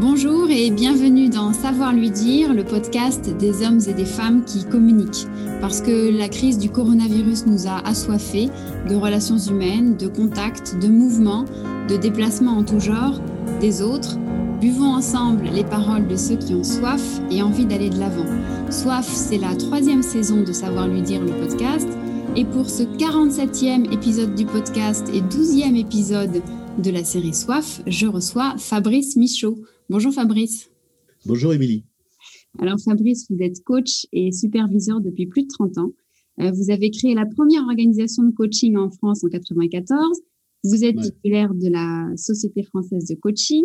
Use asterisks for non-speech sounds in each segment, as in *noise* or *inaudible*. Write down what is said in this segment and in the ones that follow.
Bonjour et bienvenue dans Savoir lui dire, le podcast des hommes et des femmes qui communiquent. Parce que la crise du coronavirus nous a assoiffés de relations humaines, de contacts, de mouvements, de déplacements en tout genre, des autres. Buvons ensemble les paroles de ceux qui ont soif et envie d'aller de l'avant. Soif, c'est la troisième saison de Savoir lui dire le podcast. Et pour ce 47e épisode du podcast et 12e épisode de la série Soif, je reçois Fabrice Michaud. Bonjour Fabrice. Bonjour Émilie. Alors Fabrice, vous êtes coach et superviseur depuis plus de 30 ans. Euh, vous avez créé la première organisation de coaching en France en 1994. Vous êtes titulaire de la Société française de coaching,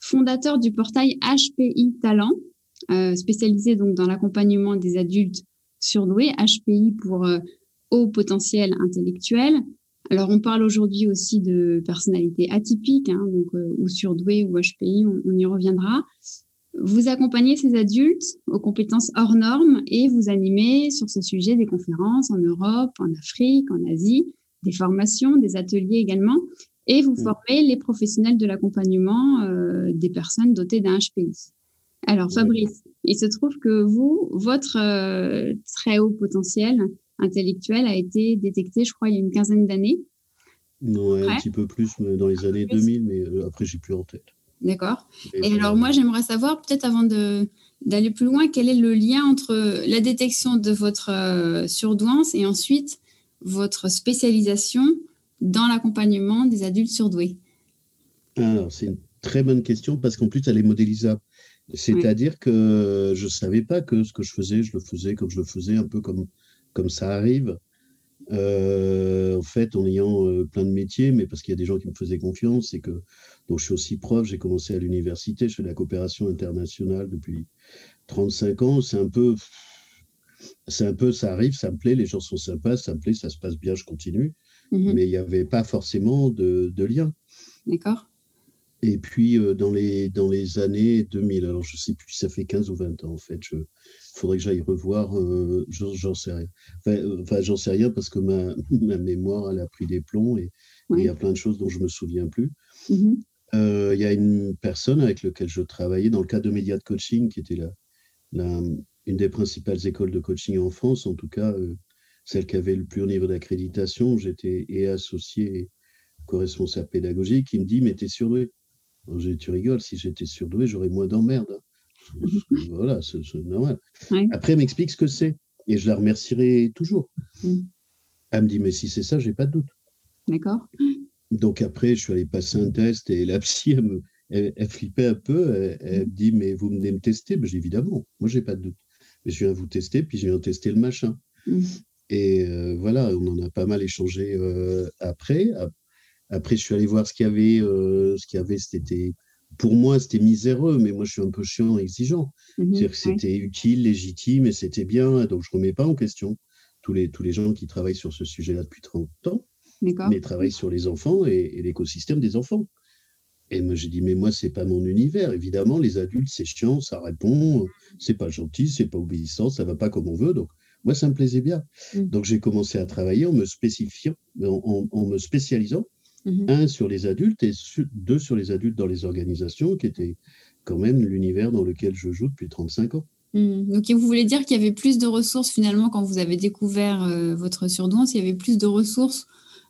fondateur du portail HPI Talent, euh, spécialisé donc dans l'accompagnement des adultes surdoués, HPI pour euh, haut potentiel intellectuel. Alors, on parle aujourd'hui aussi de personnalités atypiques, hein, donc, euh, ou surdouées ou HPI, on, y reviendra. Vous accompagnez ces adultes aux compétences hors normes et vous animez sur ce sujet des conférences en Europe, en Afrique, en Asie, des formations, des ateliers également. Et vous formez les professionnels de l'accompagnement euh, des personnes dotées d'un HPI. Alors, Fabrice, il se trouve que vous, votre euh, très haut potentiel, intellectuel a été détecté, je crois, il y a une quinzaine d'années. Non, un petit peu plus dans les années 2000, mais euh, après, j'ai plus en tête. D'accord. Et, alors, moi, j'aimerais savoir, peut-être avant d'aller plus loin, quel est le lien entre la détection de votre euh, surdouance et ensuite votre spécialisation dans l'accompagnement des adultes surdoués? Alors, c'est une très bonne question parce qu'en plus, elle est modélisable. C'est-à-dire que je ne savais pas que ce que je faisais, je le faisais comme je le faisais, un peu comme comme ça arrive. Euh, en fait, en ayant euh, plein de métiers, mais parce qu'il y a des gens qui me faisaient confiance et que donc je suis aussi prof. J'ai commencé à l'université, je fais de la coopération internationale depuis 35 ans. C'est un peu, c'est un peu, ça arrive, ça me plaît, les gens sont sympas, ça me plaît, ça se passe bien, je continue. Mhm. Mais il n'y avait pas forcément de, de lien. D'accord. Et puis, euh, dans, les, dans les années 2000, alors je ne sais plus, ça fait 15 ou 20 ans en fait, il faudrait que j'aille revoir, euh, j'en sais rien. Enfin, j'en sais rien parce que ma, *laughs* ma, mémoire, elle a pris des plombs et il y a plein de choses dont je ne me souviens plus. Mmh euh, il y a une personne avec laquelle je travaillais dans le cadre de Média de Coaching, qui était la, la, une des principales écoles de coaching en France, en tout cas celle qui avait le plus haut niveau d'accréditation. J'étais et associé et co-responsable pédagogique, qui me dit Mais t'es surdoué tu rigoles, si j'étais surdoué, j'aurais moins d'emmerdes. *laughs* Voilà, c'est normal. Après, elle m'explique ce que c'est et je la remercierai toujours. Mm. Elle me dit, mais si c'est ça, j'ai pas de doute. D'accord. Donc après, je suis allé passer un test et la *laughs* psy, elle, elle, flippait un peu. Elle, me dit, mais vous venez me tester? Ben, Évidemment, moi, j'ai pas de doute. Mais je viens vous tester, puis je viens tester le machin. Mm. Et euh, voilà, on en a pas mal échangé euh, après. Après, je suis allé voir ce qu'il y avait. Euh, ce qu'il y avait, c'était pour moi, c'était miséreux, mais moi, je suis un peu chiant, exigeant. Mhm, C'est-à-dire que c'était utile, légitime, et c'était bien. Donc, je ne remets pas en question tous les, tous les gens qui travaillent sur ce sujet-là depuis 30 ans, mais travaillent sur les enfants et, l'écosystème des enfants. Et moi, j'ai dit, mais moi, c'est pas mon univers. Évidemment, les adultes, c'est chiant, ça répond, c'est pas gentil, c'est pas obéissant, ça va pas comme on veut. Donc, moi, ça me plaisait bien. Mm. Donc, j'ai commencé à travailler en me spécifiant, en me spécialisant Mmh un sur les adultes et deux sur les adultes dans les organisations, qui était quand même l'univers dans lequel je joue depuis 35 ans. Mmh. Donc, vous voulez dire qu'il y avait plus de ressources finalement quand vous avez découvert euh, votre surdouance, il y avait plus de ressources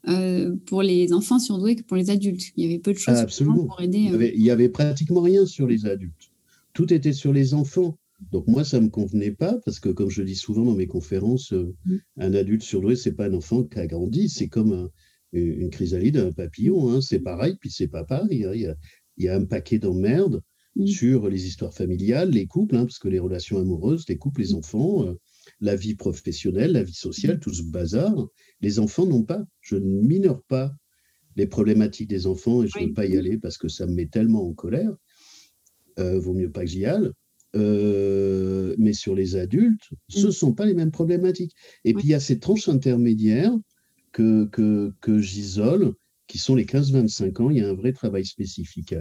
euh, pour les enfants surdoués que pour les adultes? Il y avait peu de choses pour aider. Euh. Il, y avait, pratiquement rien sur les adultes. Tout était sur les enfants. Donc moi, ça ne me convenait pas parce que, comme je dis souvent dans mes conférences, mmh. un adulte surdoué, c'est pas un enfant qui a grandi, c'est comme un, une chrysalide, un papillon, hein, c'est pareil, puis c'est pas pareil. Hein. Il, y a, un paquet d'emmerdes mmh. sur les histoires familiales, les couples, hein, parce que les relations amoureuses, les couples, les mmh. enfants, euh, la vie professionnelle, la vie sociale, mmh. tout ce bazar, les enfants n'ont pas. Je ne minore pas les problématiques des enfants et je ne veux pas y aller parce que ça me met tellement en colère. Euh, vaut mieux pas que j'y aille. Euh, mais sur les adultes, ce ne sont pas les mêmes problématiques. Et puis il y a ces tranches intermédiaires que, que, que j'isole, qui sont les 15-25 ans. Il y a un vrai travail spécifique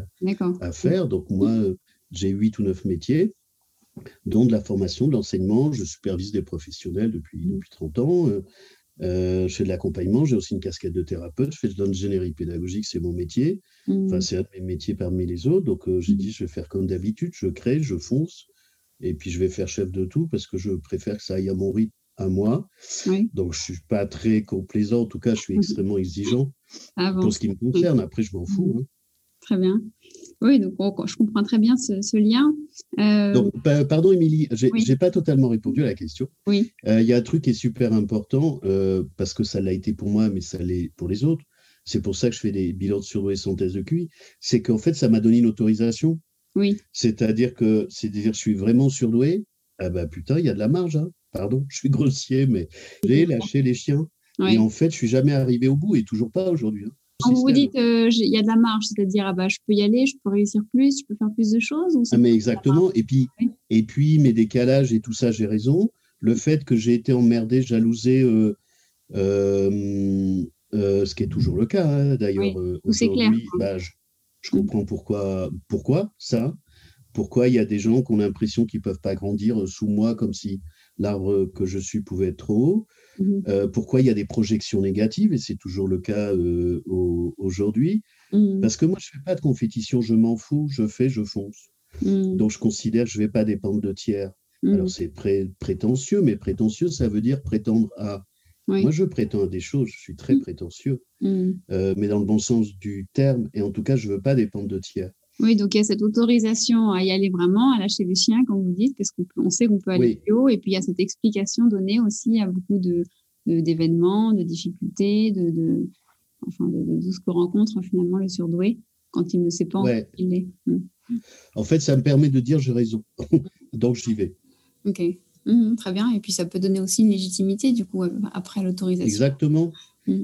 à, faire. Donc moi, j'ai 8 ou 9 métiers, dont de la formation, de l'enseignement. Je supervise des professionnels depuis, depuis 30 ans. Euh, je fais de l'accompagnement, j'ai aussi une casquette de thérapeute, je fais de l'ingénierie pédagogique, c'est mon métier. Enfin, mmh. c'est un de mes métiers parmi les autres. Donc, euh, j'ai mmh. dit, je vais faire comme d'habitude, je crée, je fonce, et puis je vais faire chef de tout parce que je préfère que ça aille à mon rythme à moi. Donc, je ne suis pas très complaisant, en tout cas, je suis mmh. extrêmement exigeant ah pour ce qui me concerne. Après, je m'en fous. Hein. Très bien. Oui, donc je comprends très bien ce, lien. Euh, donc, pardon, Émilie, je n'ai pas totalement répondu à la question. Oui. Euh, il y a un truc qui est super important, euh, parce que ça l'a été pour moi, mais ça l'est pour les autres. C'est pour ça que je fais des bilans de sans thèse de QI. C'est qu'en fait, ça m'a donné une autorisation. Oui. C'est-à-dire que, c'est-à-dire, je suis vraiment surdoué. Ah bah putain, il y a de la marge. Hein. Pardon, je suis grossier, mais j'ai lâché les chiens. Et en fait, je suis jamais arrivé au bout et toujours pas aujourd'hui. Hein. Quand vous dites euh, il y a de la marge, c'est-à-dire ah bah, je peux y aller, je peux réussir plus, je peux faire plus de choses ou ah, Mais exactement. Et puis, et puis, mes décalages et tout ça, j'ai raison. Le fait que j'ai été emmerdé, jalousé, euh, euh, ce qui est toujours le cas hein, d'ailleurs. aujourd'hui, bah, je, je, comprends pourquoi, pourquoi ça. Pourquoi il y a des gens qui ont l'impression qu'ils ne peuvent pas grandir sous moi comme si l'arbre que je suis pouvait être trop haut. Mmh euh, pourquoi il y a des projections négatives, et c'est toujours le cas euh, aujourd'hui? Mmh. Parce que moi, je ne fais pas de compétition, je m'en fous, je fais, je fonce. Mmh. Donc, je considère que je ne vais pas dépendre de tiers. Alors, c'est prétentieux, mais prétentieux, ça veut dire prétendre à. Moi, je prétends à des choses, je suis très prétentieux, euh, mais dans le bon sens du terme, et en tout cas, je ne veux pas dépendre de tiers. Oui, donc il y a cette autorisation à y aller vraiment, à lâcher les chiens, comme vous dites, parce qu'on on sait qu'on peut aller plus haut. Et puis il y a cette explication donnée aussi à beaucoup de, d'événements, de, difficultés, de, de enfin de, tout ce que rencontre finalement le surdoué quand il ne sait pas ouais. il est. Hmm. En fait, ça me permet de dire j'ai raison, *laughs* donc j'y vais. Ok, hmm, très bien. Et puis ça peut donner aussi une légitimité du coup après l'autorisation. Exactement,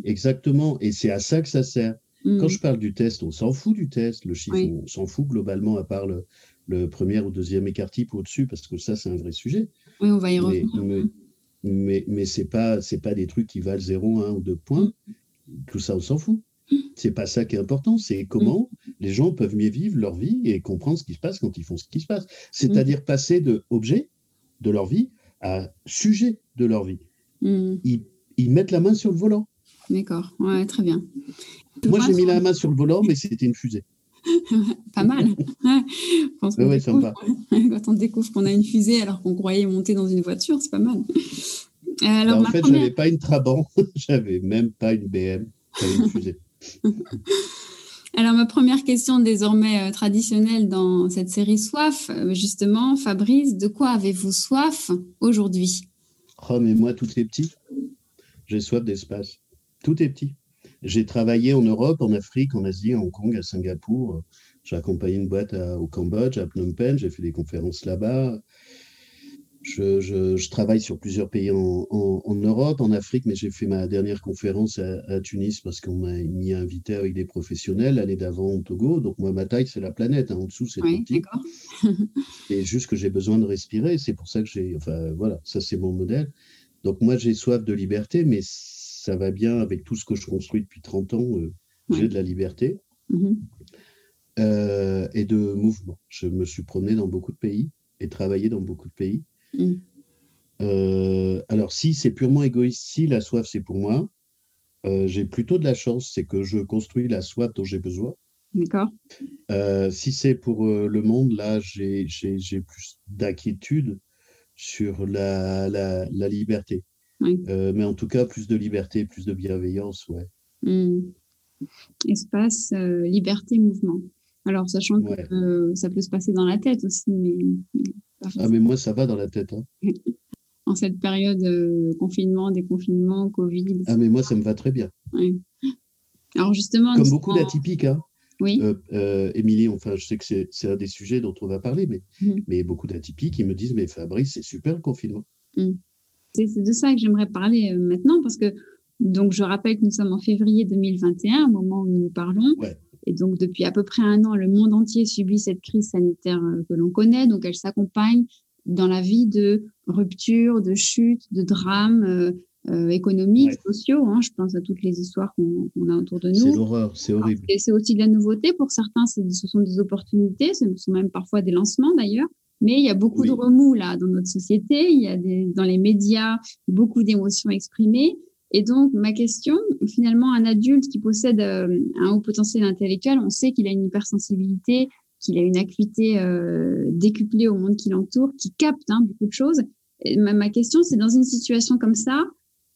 exactement. Et c'est à ça que ça sert. Quand je parle du test, on s'en fout du test, le chiffre, on s'en fout globalement, à part le, premier ou deuxième écart type au-dessus, parce que ça, c'est un vrai sujet. Oui, on va y revenir. Mais, mais, ce n'est pas, pas des trucs qui valent 0, 1 ou 2 points. Tout ça, on s'en fout. C'est pas ça qui est important, c'est comment les gens peuvent mieux vivre leur vie et comprendre ce qui se passe quand ils font ce qui se passe. C'est-à-dire passer de objet de leur vie à sujet de leur vie. Ils, ils mettent la main sur le volant. D'accord, ouais, très bien. Moi, j'ai mis la main sur le volant, mais c'était une fusée. *laughs* pas mal. *laughs* ouais, sympa. *laughs* Quand on découvre qu'on a une fusée alors qu'on croyait monter dans une voiture, c'est pas mal. Euh, alors, bah, en fait, première... j'avais pas une Trabant, j'avais même pas une BM, j'avais une fusée. Alors, ma première question désormais euh, traditionnelle dans cette série Soif, euh, justement, Fabrice, de quoi avez-vous soif aujourd'hui? Oh, mais moi, tout est petit. J'ai soif d'espace. Tout est petit. J'ai travaillé en Europe, en Afrique, en Asie, à Hong Kong, à Singapour. J'ai accompagné une boîte au Cambodge, à Phnom Penh. J'ai fait des conférences là-bas. Je, travaille sur plusieurs pays en, Europe, en Afrique, mais j'ai fait ma dernière conférence à, Tunis parce qu'on m'a mis invité avec des professionnels l'année d'avant au Togo. Donc moi, ma taille, c'est la planète. Hein. En dessous, c'est oui, petit. *laughs* Et juste que j'ai besoin de respirer. C'est pour ça que j'ai... Enfin, voilà, ça, c'est mon modèle. Donc moi, j'ai soif de liberté, mais ça va bien avec tout ce que je construis depuis 30 ans. Euh, j'ai de la liberté mm-hmm. euh, et de mouvement. Je me suis promené dans beaucoup de pays et travaillé dans beaucoup de pays. Mm. Euh, alors, si c'est purement égoïste, si la soif, c'est pour moi, j'ai plutôt de la chance, c'est que je construis la soif dont j'ai besoin. D'accord. si c'est pour le monde, là, j'ai plus d'inquiétude sur la, la, la liberté. Euh, mais en tout cas, plus de liberté, plus de bienveillance, ouais. Hmm. Espace, euh, liberté, mouvement. Alors, sachant que ça peut se passer dans la tête aussi, mais. ah, mais moi, ça va dans la tête. Hein. *laughs* en cette période euh, confinement, déconfinement, Covid. Ah, mais moi, ça me va très bien. Alors, justement. Comme beaucoup d'atypiques, hein. Oui. Émilie, enfin, je sais que c'est un des sujets dont on va parler, mais, hmm. mais beaucoup d'atypiques, ils me disent Mais Fabrice, c'est super le confinement. Hmm. C'est de ça que j'aimerais parler euh, maintenant parce que, donc, je rappelle que nous sommes en février 2021, au moment où nous parlons. Et donc, depuis à peu près un an, le monde entier subit cette crise sanitaire euh, que l'on connaît. Donc, elle s'accompagne dans la vie de ruptures, de chutes, de drames euh, économiques, sociaux. Hein. Je pense à toutes les histoires qu'on a autour de nous. C'est l'horreur, c'est horrible. Et c'est aussi de la nouveauté. Pour certains, ce sont des opportunités, ce sont même parfois des lancements d'ailleurs. Mais il y a beaucoup de remous là dans notre société. Il y a des, dans les médias beaucoup d'émotions exprimées. Et donc, ma question, finalement, un adulte qui possède euh, un haut potentiel intellectuel, on sait qu'il a une hypersensibilité, qu'il a une acuité euh, décuplée au monde qui l'entoure, qui capte hein, beaucoup de choses. ma, question, c'est dans une situation comme ça,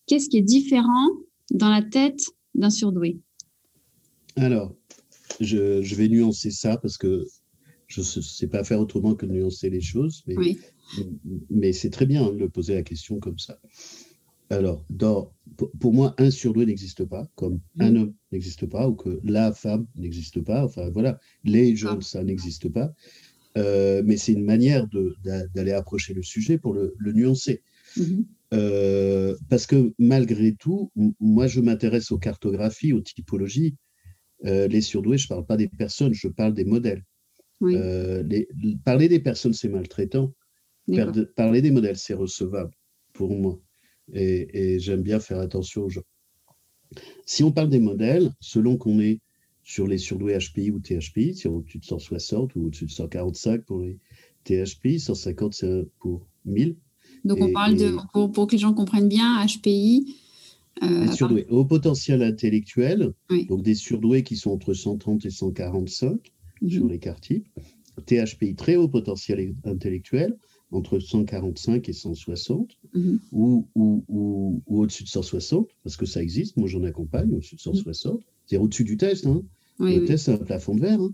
qu'est-ce qui est différent dans la tête d'un surdoué? Alors, je, je, vais nuancer ça parce que je ne sais pas faire autrement que de nuancer les choses, mais, mais c'est très bien de poser la question comme ça. Alors, dans, pour moi, un surdoué n'existe pas, comme mm. un homme n'existe pas, ou que la femme n'existe pas. Enfin, voilà, les jeunes, ça n'existe pas. Euh, mais c'est une manière d'aller approcher le sujet pour le, nuancer. Mm-hmm. Euh, parce que malgré tout, moi, je m'intéresse aux cartographies, aux typologies. Euh, les surdoués, je ne parle pas des personnes, je parle des modèles. Parler des personnes, c'est maltraitant. Parler des modèles, c'est recevable pour moi et, j'aime bien faire attention aux gens. Si on parle des modèles, selon qu'on est sur les surdoués HPI ou THPI, c'est au-dessus de 160 ou au-dessus de 145 pour les THPI, 150 c'est pour 1000. Donc on parle de, pour, que les gens comprennent bien, HPI. Euh, les surdoués au potentiel intellectuel, donc des surdoués qui sont entre 130 et 145 mhm. sur les quarts types. THPI très haut potentiel intellectuel, entre 145 et 160, mhm. ou, ou, ou, au-dessus de 160, parce que ça existe, moi j'en accompagne au-dessus de 160, c'est au-dessus du test. Hein. le test, c'est un plafond de verre. Hein.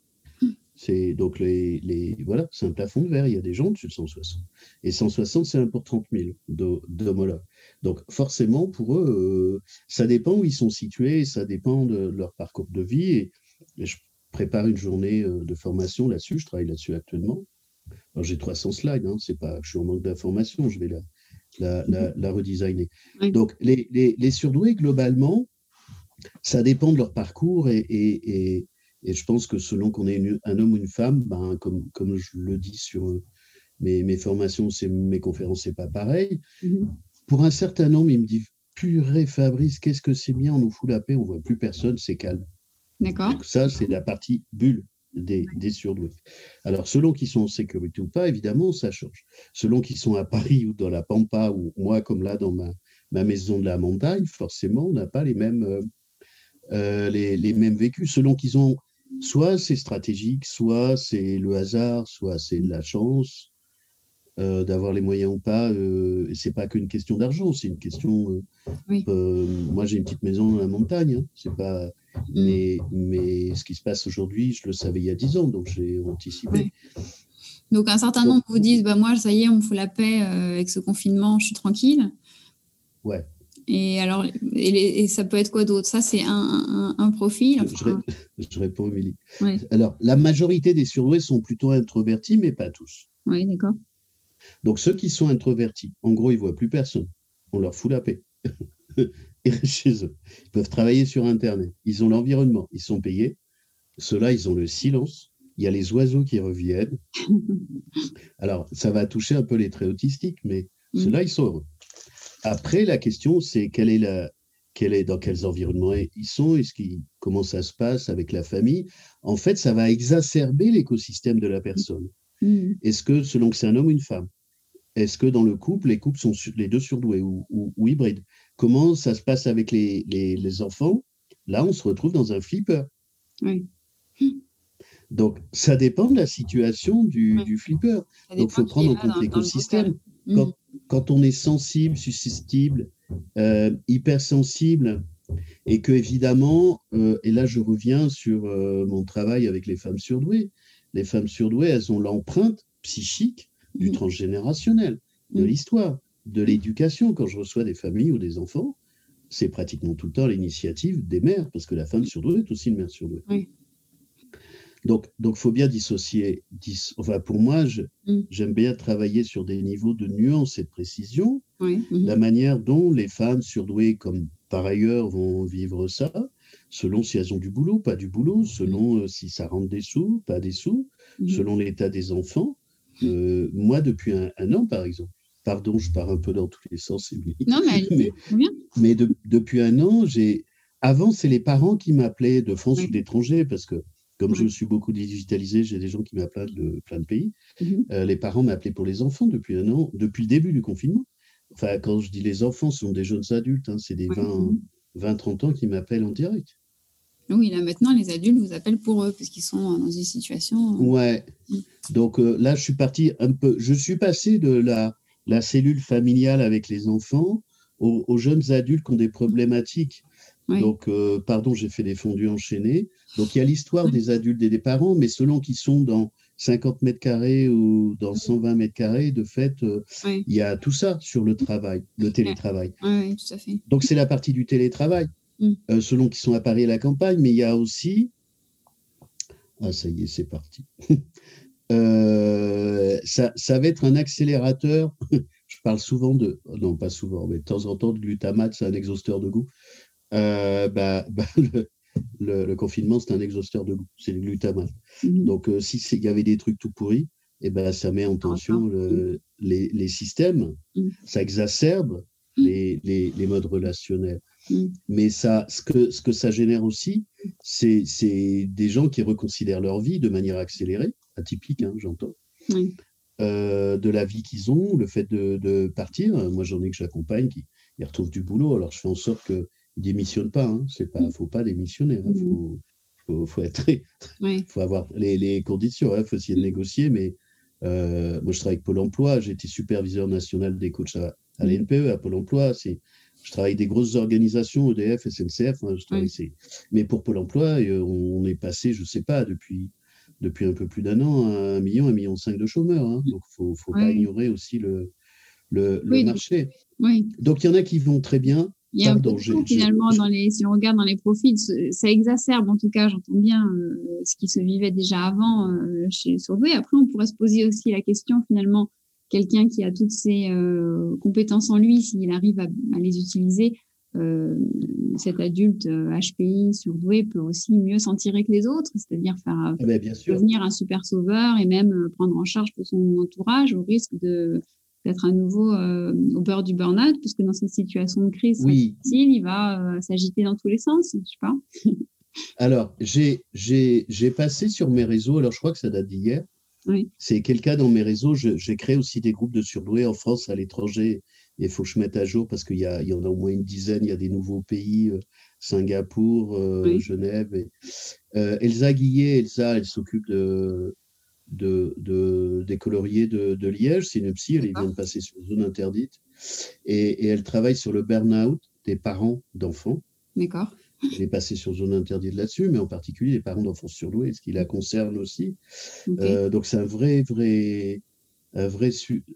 C'est donc les, les voilà, c'est un plafond de verre. Il y a des gens au-dessus de 160. Et 160, c'est un pour 30 000 d'homologues. Donc forcément, pour eux, euh, ça dépend où ils sont situés, ça dépend de leur parcours de vie. Et, et je prépare une journée euh, de formation là-dessus. Je travaille là-dessus actuellement j'ai 300 slides, hein, c'est pas, je suis en manque d'informations, je vais la, la, la, redesigner. Donc, les, les, les, surdoués, globalement, ça dépend de leur parcours et, et, et, et je pense que selon qu'on est un homme ou une femme, ben, comme, comme je le dis sur mes, mes formations, mes conférences, c'est pas pareil. Mm-hmm. Pour un certain nombre, il me dit purée Fabrice, qu'est-ce que c'est bien, on nous fout la paix, on voit plus personne, c'est calme. D'accord. Ça, c'est la partie bulle des, surdoués. Alors, selon qu'ils sont en sécurité ou pas, évidemment, ça change. Selon qu'ils sont à Paris ou dans la Pampa, ou moi, comme là, dans ma, ma maison de la montagne, forcément, on n'a pas les mêmes, euh, euh, les, les, mêmes vécus. Selon qu'ils ont, soit c'est stratégique, soit c'est le hasard, soit c'est la chance. Euh, d'avoir les moyens ou pas, euh, c'est pas qu'une question d'argent, c'est une question. moi, j'ai une petite maison dans la montagne, hein, c'est pas, Mm. Mais, mais ce qui se passe aujourd'hui, je le savais il y a 10 ans, donc j'ai anticipé. Donc un certain nombre vous disent, bah, moi, ça y est, on me fout la paix euh, avec ce confinement, je suis tranquille. Ouais. Et alors, et, ça peut être quoi d'autre? Ça, c'est un, un, profil. *laughs* Je, réponds, Émilie. Alors, la majorité des surdoués sont plutôt introvertis, mais pas tous. Oui, d'accord. Donc, ceux qui sont introvertis, en gros, ils ne voient plus personne. On leur fout la paix. *laughs* chez eux. Ils peuvent travailler sur Internet. Ils ont l'environnement. Ils sont payés. Ceux-là, ils ont le silence. Il y a les oiseaux qui reviennent. *laughs* Alors, ça va toucher un peu les traits autistiques, mais mm. ceux-là, ils sont heureux. Après, la question, c'est quelle est la, quelle est, dans quels environnements ils sont, est-ce comment ça se passe avec la famille? En fait, ça va exacerber l'écosystème de la personne. Mm. Est-ce que, selon que c'est un homme ou une femme, est-ce que dans le couple, les couples sont les deux surdoués ou, ou hybrides? Comment ça se passe avec les, les, enfants? Là, on se retrouve dans un flipper. Oui. Donc, ça dépend de la situation du, du flipper. Donc, il faut prendre en compte l'écosystème. Quand, quand, on est sensible, susceptible, euh, hypersensible, et que évidemment, euh, et là je reviens sur euh, mon travail avec les femmes surdouées, les femmes surdouées, elles ont l'empreinte psychique du transgénérationnel, de l'histoire de l'éducation. Quand je reçois des familles ou des enfants, c'est pratiquement tout le temps l'initiative des mères, parce que la femme surdouée est aussi une mère surdouée. Donc, il faut bien dissocier. enfin, pour moi, mm. j'aime bien travailler sur des niveaux de nuance et de précision. Mm-hmm. La manière dont les femmes surdouées, comme par ailleurs, vont vivre ça, selon si elles ont du boulot, pas du boulot, selon euh, si ça rentre des sous, pas des sous, mm-hmm. selon l'état des enfants. Euh, moi, depuis un, an, par exemple, Pardon, je pars un peu dans tous les sens. Non, mais, *laughs* mais, depuis un an, j'ai. Avant, c'est les parents qui m'appelaient de France ou d'étrangers, parce que comme je suis beaucoup digitalisé, j'ai des gens qui m'appellent de plein de pays. Mhm. Euh, les parents m'appelaient pour les enfants depuis un an, depuis le début du confinement. enfin, quand je dis les enfants, ce sont des jeunes adultes, hein, c'est des 20, 30 ans qui m'appellent en direct. Oui, là maintenant, les adultes vous appellent pour eux, parce qu'ils sont dans une situation. Ouais. Mm. Donc là, je suis parti un peu. Je suis passé de la, la cellule familiale avec les enfants aux, jeunes adultes qui ont des problématiques. Donc, pardon, j'ai fait des fondus enchaînés. Donc, il y a l'histoire des adultes et des parents, mais selon qu'ils sont dans 50 mètres carrés ou dans 120 mètres carrés, de fait, euh, il y a tout ça sur le travail, le télétravail. Oui, tout à fait. Donc, c'est la partie du télétravail, mm. euh, selon qu'ils sont à Paris et à la campagne, mais il y a aussi. Ah, ça y est, c'est parti. *laughs* Euh, ça, ça, va être un accélérateur. *laughs* Je parle souvent de. Non, pas souvent, mais de temps en temps, de glutamate, c'est un exhausteur de goût. bah, *laughs* bah le, le, confinement, c'est un exhausteur de goût, c'est le glutamate. Mhm. Donc, euh, si il y avait des trucs tout pourris, eh ben, ça met en tension les, les, systèmes, mhm. ça exacerbe mhm. les, les, modes relationnels. Mais ça, ce, que, ce que ça génère aussi, c'est des gens qui reconsidèrent leur vie de manière accélérée, atypique, hein, j'entends. Euh, de la vie qu'ils ont, le fait de, de partir. Moi, j'en ai que j'accompagne, qui ils retrouvent du boulot. Alors, je fais en sorte que il démissionne pas. Hein. C'est pas, faut pas démissionner. Il hein. faut, faut, être, faut avoir les, les conditions. Il hein. faut essayer de négocier. Mais euh, moi, je travaille avec Pôle Emploi. J'ai été superviseur national des coachs à, à l'NPE, à Pôle Emploi. C'est, je travaille avec des grosses organisations, EDF, SNCF. Je mais pour Pôle Emploi, euh, on, est passé, je sais pas, depuis depuis un peu plus d'un an, à un million, un million cinq de chômeurs. Donc, il ne faut, pas ignorer aussi le, le, marché. Donc, il y en a qui vont très bien, il y a un peu finalement dans les, si on regarde dans les profils, ça exacerbe en tout cas, j'entends bien euh, ce qui se vivait déjà avant euh, chez Surdoué. Après, on pourrait se poser aussi la question finalement, quelqu'un qui a toutes ces euh, compétences en lui, s'il arrive à, les utiliser, cet adulte HPI surdoué peut aussi mieux s'en tirer que les autres, c'est-à-dire faire eh ben, devenir un super sauveur et même prendre en charge tout son entourage au risque de d'être à nouveau euh, au bord du burn-out, puisque dans cette situation de crise difficile, il va euh, s'agiter dans tous les sens, je sais pas. *laughs* alors, j'ai passé sur mes réseaux, alors je crois que ça date d'hier, oui. c'est quelqu'un dans mes réseaux, j'ai créé aussi des groupes de surdoués en France, à l'étranger, il faut que je mette à jour parce qu'il y, y, en a au moins une dizaine, il y a des nouveaux pays, euh, Singapour, Genève. Et, Elsa Guillet, Elsa, elle s'occupe de de, des coloriers de, Liège. C'est une psy, elle vient de passer sur zone interdite. Et, elle travaille sur le burn-out des parents d'enfants. D'accord. Elle est passée sur zone interdite là-dessus, mais en particulier les parents d'enfants surdoués, ce qui la concerne aussi. Euh, donc c'est un vrai, vrai, un vrai,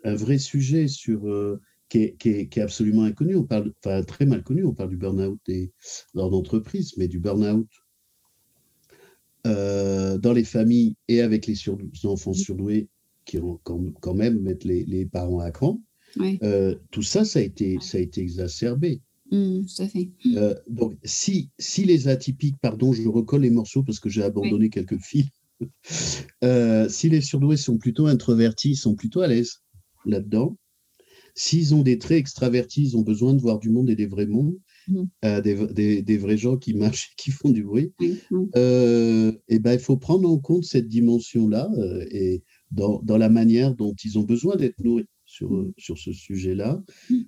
un vrai sujet sur, euh, qui, est, qui, est, absolument inconnu. On parle, enfin très mal connu. On parle du burn-out dans l'entreprise, mais du burn-out euh, dans les familles et avec les, enfants surdoués qui ont, quand, même mettent les, parents à cran. Euh, tout ça, ça a été, ça a été exacerbé. Mmh, tout à fait. Euh, donc, si, si les atypiques, pardon, je recolle les morceaux parce que j'ai abandonné quelques fils. *laughs* si les surdoués sont plutôt introvertis, ils sont plutôt à l'aise là-dedans. S'ils ont des traits extravertis, ils ont besoin de voir du monde et des vrais mondes. Mmh. des, des, vrais gens qui marchent et qui font du bruit, euh, et ben, il faut prendre en compte cette dimension-là euh, et dans, dans, la manière dont ils ont besoin d'être nourris sur, mmh. sur ce sujet-là.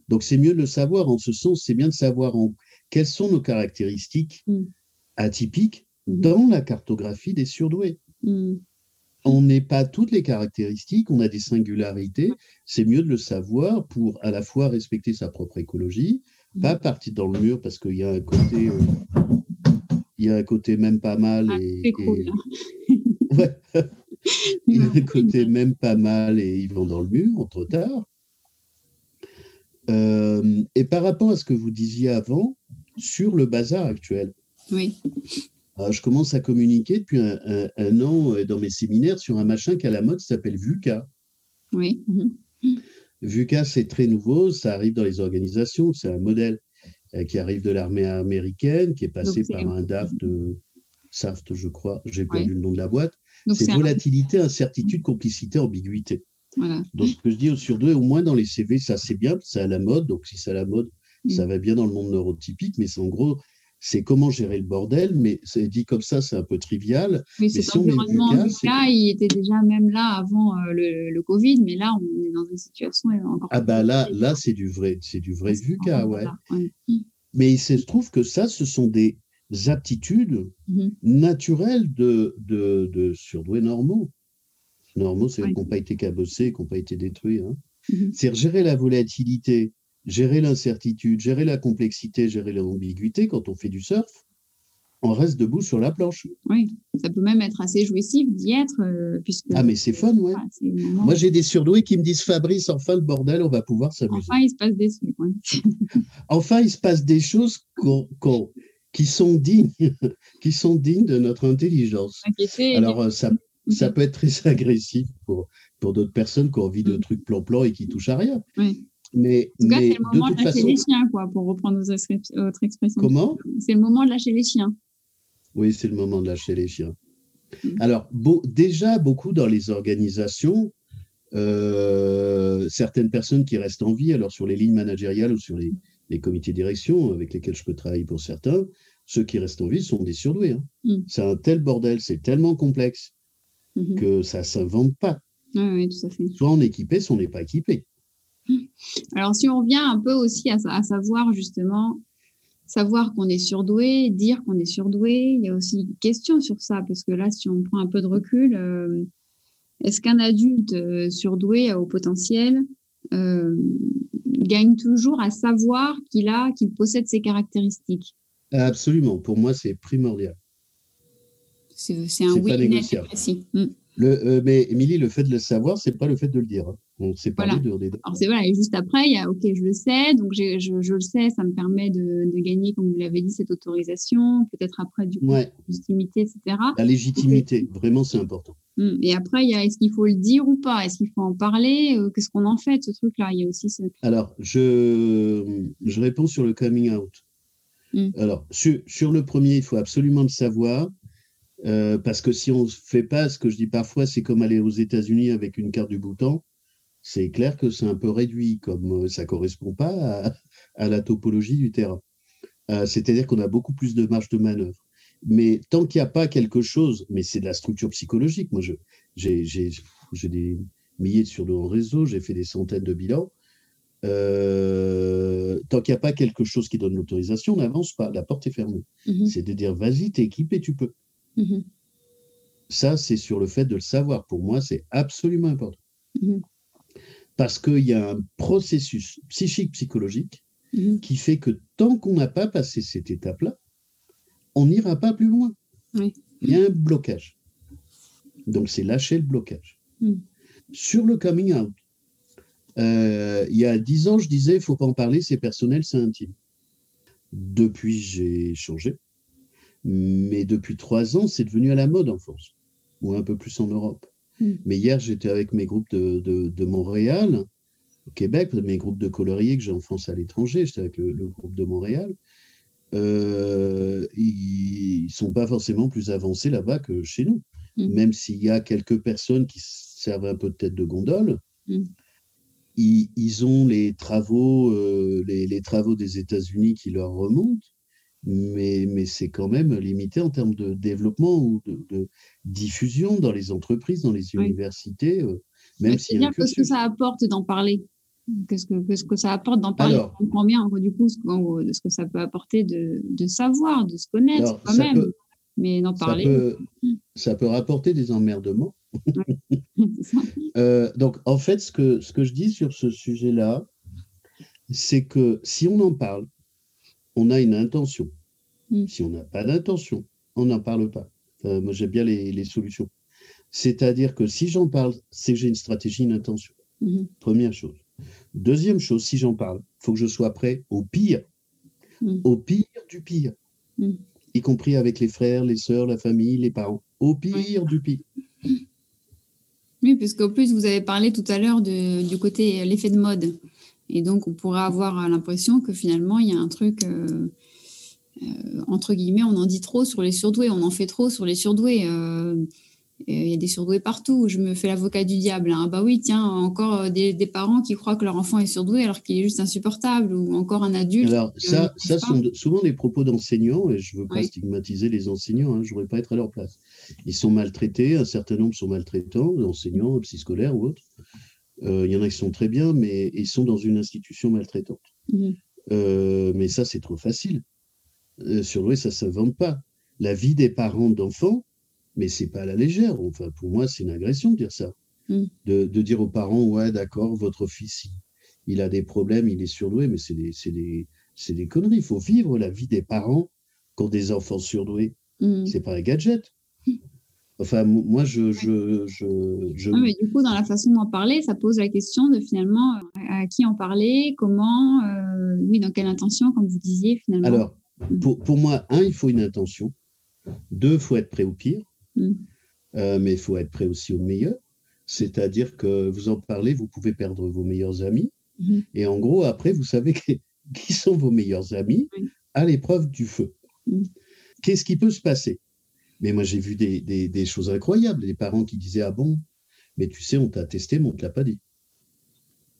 Donc, c'est mieux de le savoir. En ce sens, c'est bien de savoir en, quelles sont nos caractéristiques atypiques dans la cartographie des surdoués. On n'est pas toutes les caractéristiques, on a des singularités. C'est mieux de le savoir pour à la fois respecter sa propre écologie, pas partir dans le mur parce qu'il y a un côté, euh, il y a un côté même pas mal ah, et, *laughs* il y a un côté même pas mal et ils vont dans le mur trop tard. Euh, et par rapport à ce que vous disiez avant sur le bazar actuel. Oui. Euh, je commence à communiquer depuis un, an dans mes séminaires sur un machin qui a la mode qui s'appelle VUCA. Oui. VUCA, c'est très nouveau, ça arrive dans les organisations, c'est un modèle euh, qui arrive de l'armée américaine, qui est passé par un DAF de SAFT, je crois, j'ai perdu le nom de la boîte. C'est volatilité, incertitude, complicité, ambiguïté. Donc, ce que je dis sur deux, au moins dans les CV, ça c'est bien, c'est à la mode. Donc, si c'est à la mode, mm. ça va bien dans le monde neurotypique, mais c'est en gros, c'est comment gérer le bordel, mais c'est dit comme ça, c'est un peu trivial. Oui, cet environnement cas, il était déjà même là avant euh, le, Covid, mais là, on est dans une situation encore. Ah bah là, là, c'est du vrai, c'est du vrai VUCA, ouais. Mais il se trouve que ça, ce sont des aptitudes mm-hmm. naturelles de, de, de surdoués normaux. Normaux, c'est oui. qui n'ont pas été cabossés, qui n'ont pas été détruits. Hein. Mm-hmm. C'est gérer la volatilité, gérer l'incertitude, gérer la complexité, gérer l'ambiguïté quand on fait du surf, on reste debout sur la planche. Oui, ça peut même être assez jouissif d'y être. Euh, puisque... Ah, mais c'est fun, ouais. Moi, j'ai des surdoués qui me disent Fabrice, enfin le bordel, on va pouvoir s'amuser. Enfin, il se passe des trucs. *laughs* enfin, il se passe des choses qui, sont dignes, *laughs* qui sont dignes de notre intelligence. Alors, euh, ça, ça peut être très *laughs* agressif pour, pour d'autres personnes qui ont envie de mm. trucs plan-plan et qui touchent à rien. Oui. Mais, en tout cas, c'est le moment de, lâcher façon... les chiens, quoi, pour reprendre votre expression. Comment? C'est le moment de lâcher les chiens. Oui, c'est le moment de lâcher les chiens. Mm. Alors, déjà, beaucoup dans les organisations, euh, certaines personnes qui restent en vie, alors sur les lignes managériales ou sur les, les, comités de direction avec lesquels je peux travailler pour certains, ceux qui restent en vie sont des surdoués. Hein. Mm. C'est un tel bordel, c'est tellement complexe mm-hmm. que ça ne s'invente pas. Oui, oui, tout à fait. Soit on est équipé, soit on n'est pas équipé. Alors, si on revient un peu aussi à, savoir justement, savoir qu'on est surdoué, dire qu'on est surdoué, il y a aussi une question sur ça, parce que là, si on prend un peu de recul, euh, est-ce qu'un adulte euh, surdoué au potentiel euh, gagne toujours à savoir qu'il a, qu'il possède ces caractéristiques? Absolument. Pour moi, c'est primordial. C'est un oui net précis. Mm. Le, mais Émilie, le fait de le savoir, c'est pas le fait de le dire. Hein. On s'est parlé de, Alors c'est voilà, et juste après, il y a OK, je le sais, donc je, je, le sais, ça me permet de, de gagner, comme vous l'avez dit, cette autorisation, peut-être après du coup, ouais. légitimité, etc. La légitimité, vraiment, c'est important. Hum, et après, il y a est-ce qu'il faut le dire ou pas? Est-ce qu'il faut en parler? Euh, Qu'est-ce qu'on en fait de ce truc-là? Il y a aussi ce... Alors, je, je réponds sur le coming out. Hum. Alors, sur, sur, le premier, il faut absolument le savoir. Euh, parce que si on ne fait pas, ce que je dis parfois, c'est comme aller aux États-Unis avec une carte du bouton c'est clair que c'est un peu réduit, comme euh, ça ne correspond pas à, la topologie du terrain. Euh, c'est-à-dire qu'on a beaucoup plus de marge de manœuvre. Mais tant qu'il n'y a pas quelque chose, mais c'est de la structure psychologique. Moi, j'ai des milliers sur le réseau, j'ai fait des centaines de bilans. Euh, tant qu'il n'y a pas quelque chose qui donne l'autorisation, on n'avance pas. La porte est fermée. Mm-hmm. C'est de dire, vas-y, t'es équipé, tu peux. Mm-hmm. Ça, c'est sur le fait de le savoir. Pour moi, c'est absolument important. Mm-hmm parce qu'il y a un processus psychique, psychologique, mhm. qui fait que tant qu'on n'a pas passé cette étape-là, on n'ira pas plus loin. Il y a un blocage. Donc, c'est lâcher le blocage. Mhm. Sur le coming out, euh, il y a dix ans, je disais, il ne faut pas en parler, c'est personnel, c'est intime. Depuis, j'ai changé. Mais depuis trois ans, c'est devenu à la mode en France, ou un peu plus en Europe. Mm. Mais hier, j'étais avec mes groupes de, de, Montréal, au Québec, mes groupes de coloriers que j'ai en France à l'étranger, j'étais avec le, groupe de Montréal. Euh, ils ne sont pas forcément plus avancés là-bas que chez nous. Mm. Même s'il y a quelques personnes qui servent un peu de tête de gondole, mm. ils, ont les travaux, euh, les, les, travaux des États-Unis qui leur remontent mais, mais c'est quand même limité en termes de développement ou de, diffusion dans les entreprises, dans les universités. Euh, même si qu'est-ce que ça apporte d'en parler Qu'est-ce que, ce que ça apporte d'en parler? Alors, On comprend bien, du coup, ce, de ce que ça peut apporter de, de savoir, de se connaître quand même. mais d'en parler. Ça peut, rapporter des emmerdements. *laughs* *laughs* euh, donc, en fait, ce que, ce que je dis sur ce sujet-là, c'est que si on en parle, on a une intention. Mm. Si on n'a pas d'intention, on n'en parle pas. moi, j'aime bien les, solutions. C'est-à-dire que si j'en parle, c'est que j'ai une stratégie, une intention. Mm-hmm. Première chose. Deuxième chose, si j'en parle, il faut que je sois prêt au pire. Mm. Au pire du pire. Mm. Y compris avec les frères, les sœurs, la famille, les parents. Au pire du pire. Oui, puisqu'au plus, vous avez parlé tout à l'heure du côté l'effet de mode. Et donc, on pourrait avoir l'impression que finalement, il y a un truc, euh, euh, entre guillemets, on en dit trop sur les surdoués, on en fait trop sur les surdoués. Euh, il y a des surdoués partout. Je me fais l'avocat du diable. Hein. Bah oui, tiens, encore des, parents qui croient que leur enfant est surdoué alors qu'il est juste insupportable, ou encore un adulte. Alors ça, ça sont souvent des propos d'enseignants, et je ne veux pas stigmatiser les enseignants. Hein, je ne voudrais pas être à leur place. Ils sont maltraités. Un certain nombre sont maltraitants, enseignants, psychoscolaires ou autres. Euh, il y en a qui sont très bien, mais ils sont dans une institution maltraitante. Mmh. Euh, mais ça, c'est trop facile. Euh, surdoué, ça ne s'invente pas. La vie des parents d'enfants mais c'est pas à la légère. Enfin, pour moi, c'est une agression de dire ça. Mm. De, dire aux parents, ouais, d'accord, votre fils, il, a des problèmes, il est surdoué, mais c'est des, des, des, conneries. Il faut vivre la vie des parents qui ont des enfants surdoués. Mm. C'est pas un gadget. Enfin, moi, je. je, je, mais du coup, dans la façon d'en parler, ça pose la question de finalement à qui en parler, comment, euh, oui, dans quelle intention, comme vous disiez, finalement. Alors, mm. pour, pour moi, un, il faut une intention. Deux, il faut être prêt au pire. Mm. Euh, mais il faut être prêt aussi au meilleur. C'est-à-dire que vous en parlez, vous pouvez perdre vos meilleurs amis. Mm-hmm. Et en gros, après, vous savez qui sont vos meilleurs amis à l'épreuve du feu. Mm. Qu'est-ce qui peut se passer? Mais moi, j'ai vu des, des, choses incroyables. Des parents qui disaient Ah bon, mais tu sais, on t'a testé, mais on ne te l'a pas dit.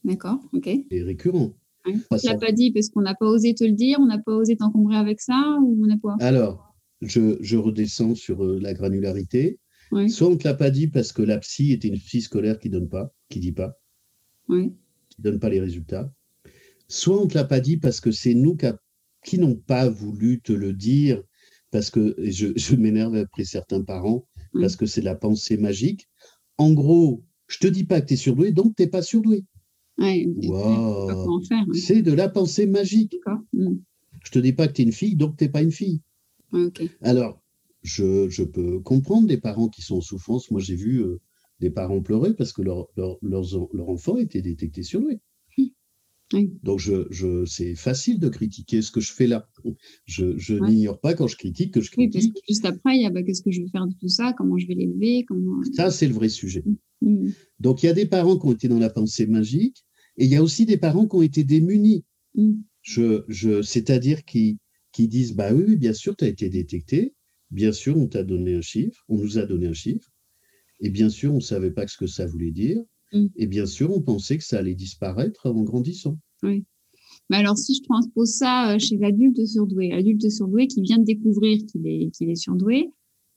D'accord, ok. C'est récurrent. On ne te l'a pas dit parce qu'on n'a pas osé te le dire, on n'a pas osé t'encombrer avec ça, ou on n'a pas? Alors, je, redescends sur euh, la granularité. Soit on ne te l'a pas dit parce que la psy était une psy scolaire qui donne pas, qui dit pas, oui. qui donne pas les résultats. Soit on ne te l'a pas dit parce que c'est nous qui n'ont pas voulu te le dire, parce que *laughs* je, m'énerve après certains parents, parce que c'est la pensée magique. En gros, je te dis pas que tu es surdoué, donc tu n'es pas surdoué. wow. C'est de la pensée magique. Mm. Je te dis pas que tu es une fille, donc tu n'es pas une fille. Alors, je, peux comprendre des parents qui sont en souffrance. Moi, j'ai vu euh, des parents pleurer parce que leur, leur, leur enfant était détecté surdoué. Donc, je, c'est facile de critiquer ce que je fais là. Je, n'ignore pas quand je critique que je critique. Oui, parce que juste après, il y a bah, qu'est-ce que je vais faire de tout ça, comment je vais l'élever? Comment... Ça, c'est le vrai sujet. Mm, mm. Donc, il y a des parents qui ont été dans la pensée magique et il y a aussi des parents qui ont été démunis. Mm. Je, je, C'est-à-dire qui, qui disent bah oui, bien sûr, tu as été détecté, bien sûr, on t'a donné un chiffre, on nous a donné un chiffre, et bien sûr, on ne savait pas ce que ça voulait dire, mm. et bien sûr, on pensait que ça allait disparaître en grandissant. Oui. Mais alors, si je transpose ça euh, chez l'adulte surdoué, l'adulte surdoué qui vient de découvrir qu'il est, qu'il est surdoué,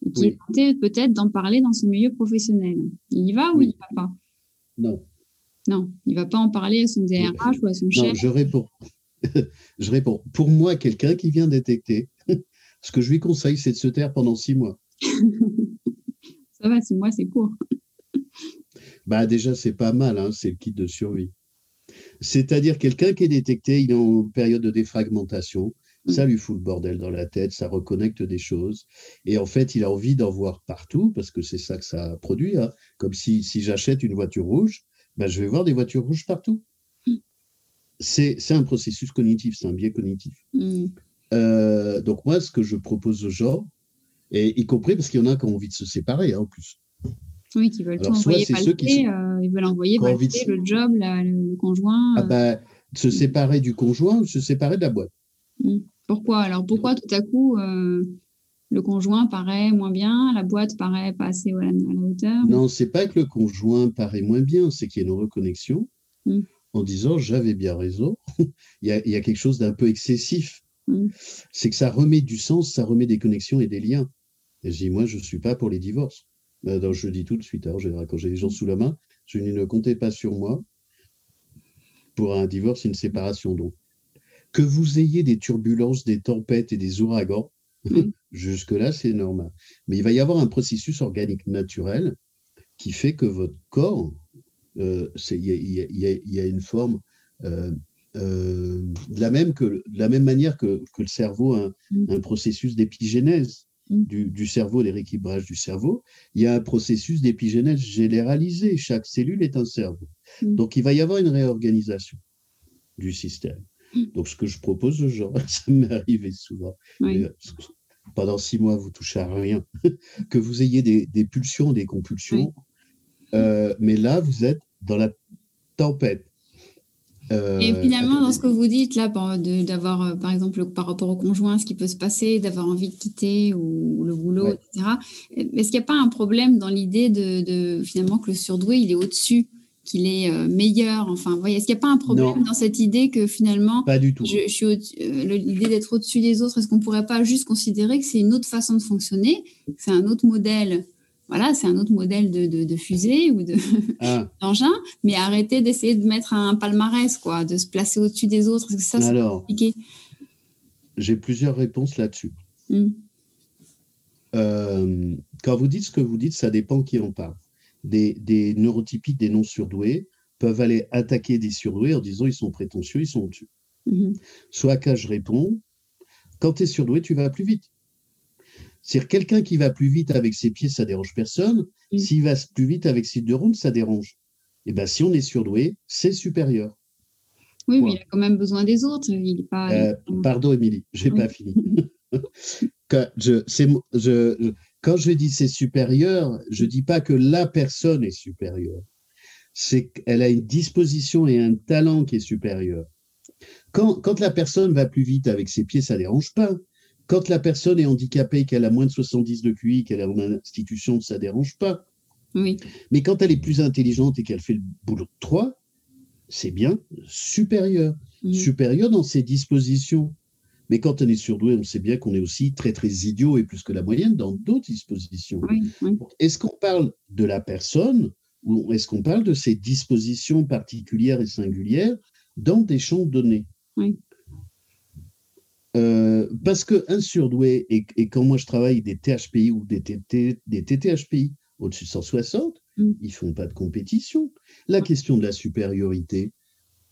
et qui est tenté peut-être d'en parler dans son milieu professionnel, il y va ou il n'y va pas? Non. Non, il ne va pas en parler à son DRH ou à son chef. Non, je réponds. *laughs* je réponds, pour moi, quelqu'un qui vient détecter, *laughs* ce que je lui conseille, c'est de se taire pendant six mois. *laughs* Ça va, six mois, c'est court. Bah déjà, c'est pas mal, hein, c'est le kit de survie. C'est-à-dire quelqu'un qui est détecté, il est en période de défragmentation, ça mm. lui fout le bordel dans la tête, ça reconnecte des choses. Et en fait, il a envie d'en voir partout, parce que c'est ça que ça produit. Hein. Comme si, si j'achète une voiture rouge, bah, je vais voir des voitures rouges partout c'est un processus cognitif, c'est un biais cognitif. Mm. Euh, donc moi, ce que je propose aux gens, et y compris parce qu'il y en a qui ont envie de se séparer hein, en plus. Oui, qui veulent envoyer palper, euh, ils veulent envoyer le job, le conjoint. Ah euh. bah, se séparer du conjoint ou se séparer de la boîte? Mm. Pourquoi? Alors pourquoi tout à coup le conjoint paraît moins bien, la boîte paraît pas assez à la, hauteur? Non, c'est pas que le conjoint paraît moins bien, c'est qu'il y a une reconnexion. Mm en disant j'avais bien raison. *laughs* il, y a, quelque chose d'un peu excessif. Mm. C'est que ça remet du sens, ça remet des connexions et des liens. Et je dis, moi, je ne suis pas pour les divorces. Ben, je dis tout de suite, hein, quand j'ai des gens sous la main, je dis, ne comptez pas sur moi pour un divorce, une séparation. Donc, que vous ayez des turbulences, des tempêtes et des ouragans, mm. *laughs* jusque-là, c'est normal. Mais il va y avoir un processus organique naturel qui fait que votre corps il y, a une forme euh, euh, de, la même que, de la même manière que, que le cerveau a un, mm. processus d'épigénèse. Du, du, cerveau, des rééquilibrages du cerveau, il y a un processus d'épigénèse généralisé. Chaque cellule est un cerveau. Mm. Donc, il va y avoir une réorganisation du système. Donc, ce que je propose aux gens, *laughs* ça m'est arrivé souvent, euh, pendant six mois, vous touchez à rien, *laughs* que vous ayez des, des pulsions, des compulsions, euh, mais là, vous êtes dans la tempête. Euh, et finalement, dans ce que vous dites là, d'avoir, euh, par exemple, par rapport au conjoint, ce qui peut se passer, d'avoir envie de quitter ou, le boulot, etc. Est-ce qu'il n'y a pas un problème dans l'idée de, finalement que le surdoué, il est au-dessus qu'il est euh, meilleur. Enfin, voyez, est-ce qu'il n'y a pas un problème dans cette idée que finalement, pas du tout. Je, suis l'idée d'être au-dessus des autres, est-ce qu'on ne pourrait pas juste considérer que c'est une autre façon de fonctionner, c'est un autre modèle voilà, c'est un autre modèle de, fusée ou *laughs* ah. d'engin, mais arrêter d'essayer de mettre un palmarès, quoi, de se placer au-dessus des autres, parce que ça, c'est compliqué. J'ai plusieurs réponses là-dessus. Hmm. Euh, quand vous dites ce que vous dites, ça dépend qui en parle. Des, neurotypiques, des non-surdoués peuvent aller attaquer des surdoués en disant ils sont prétentieux, ils sont au-dessus. Hmm. Soit qu'à je réponds, quand tu es surdoué, tu vas plus vite. C'est-à-dire quelqu'un qui va plus vite avec ses pieds, ça dérange personne. S'il va plus vite avec ses deux rondes, ça dérange. Et eh bien, si on est surdoué, c'est supérieur. Oui, mais il a quand même besoin des autres. Il est pas, euh, Pardon, Émilie, je n'ai pas fini. *laughs* quand, je, je, quand je dis c'est supérieur, je ne dis pas que la personne est supérieure. C'est qu'elle a une disposition et un talent qui est supérieur. Quand, quand la personne va plus vite avec ses pieds, ça ne dérange pas. Quand la personne est handicapée, qu'elle a moins de 70 de QI, qu'elle est en institution, ça ne dérange pas. Oui. Mais quand elle est plus intelligente et qu'elle fait le boulot de 3, c'est bien supérieur. Mhm. Supérieur dans ses dispositions. Mais quand on est surdoué, on sait bien qu'on est aussi très, très idiot et plus que la moyenne dans d'autres dispositions. Est-ce qu'on parle de la personne ou est-ce qu'on parle de ses dispositions particulières et singulières dans des champs donnés oui. Euh, parce qu'un surdoué, et, quand moi je travaille des THPI ou des, des TTHPI au-dessus de 160, mm. ils ne font pas de compétition. La question de la supériorité,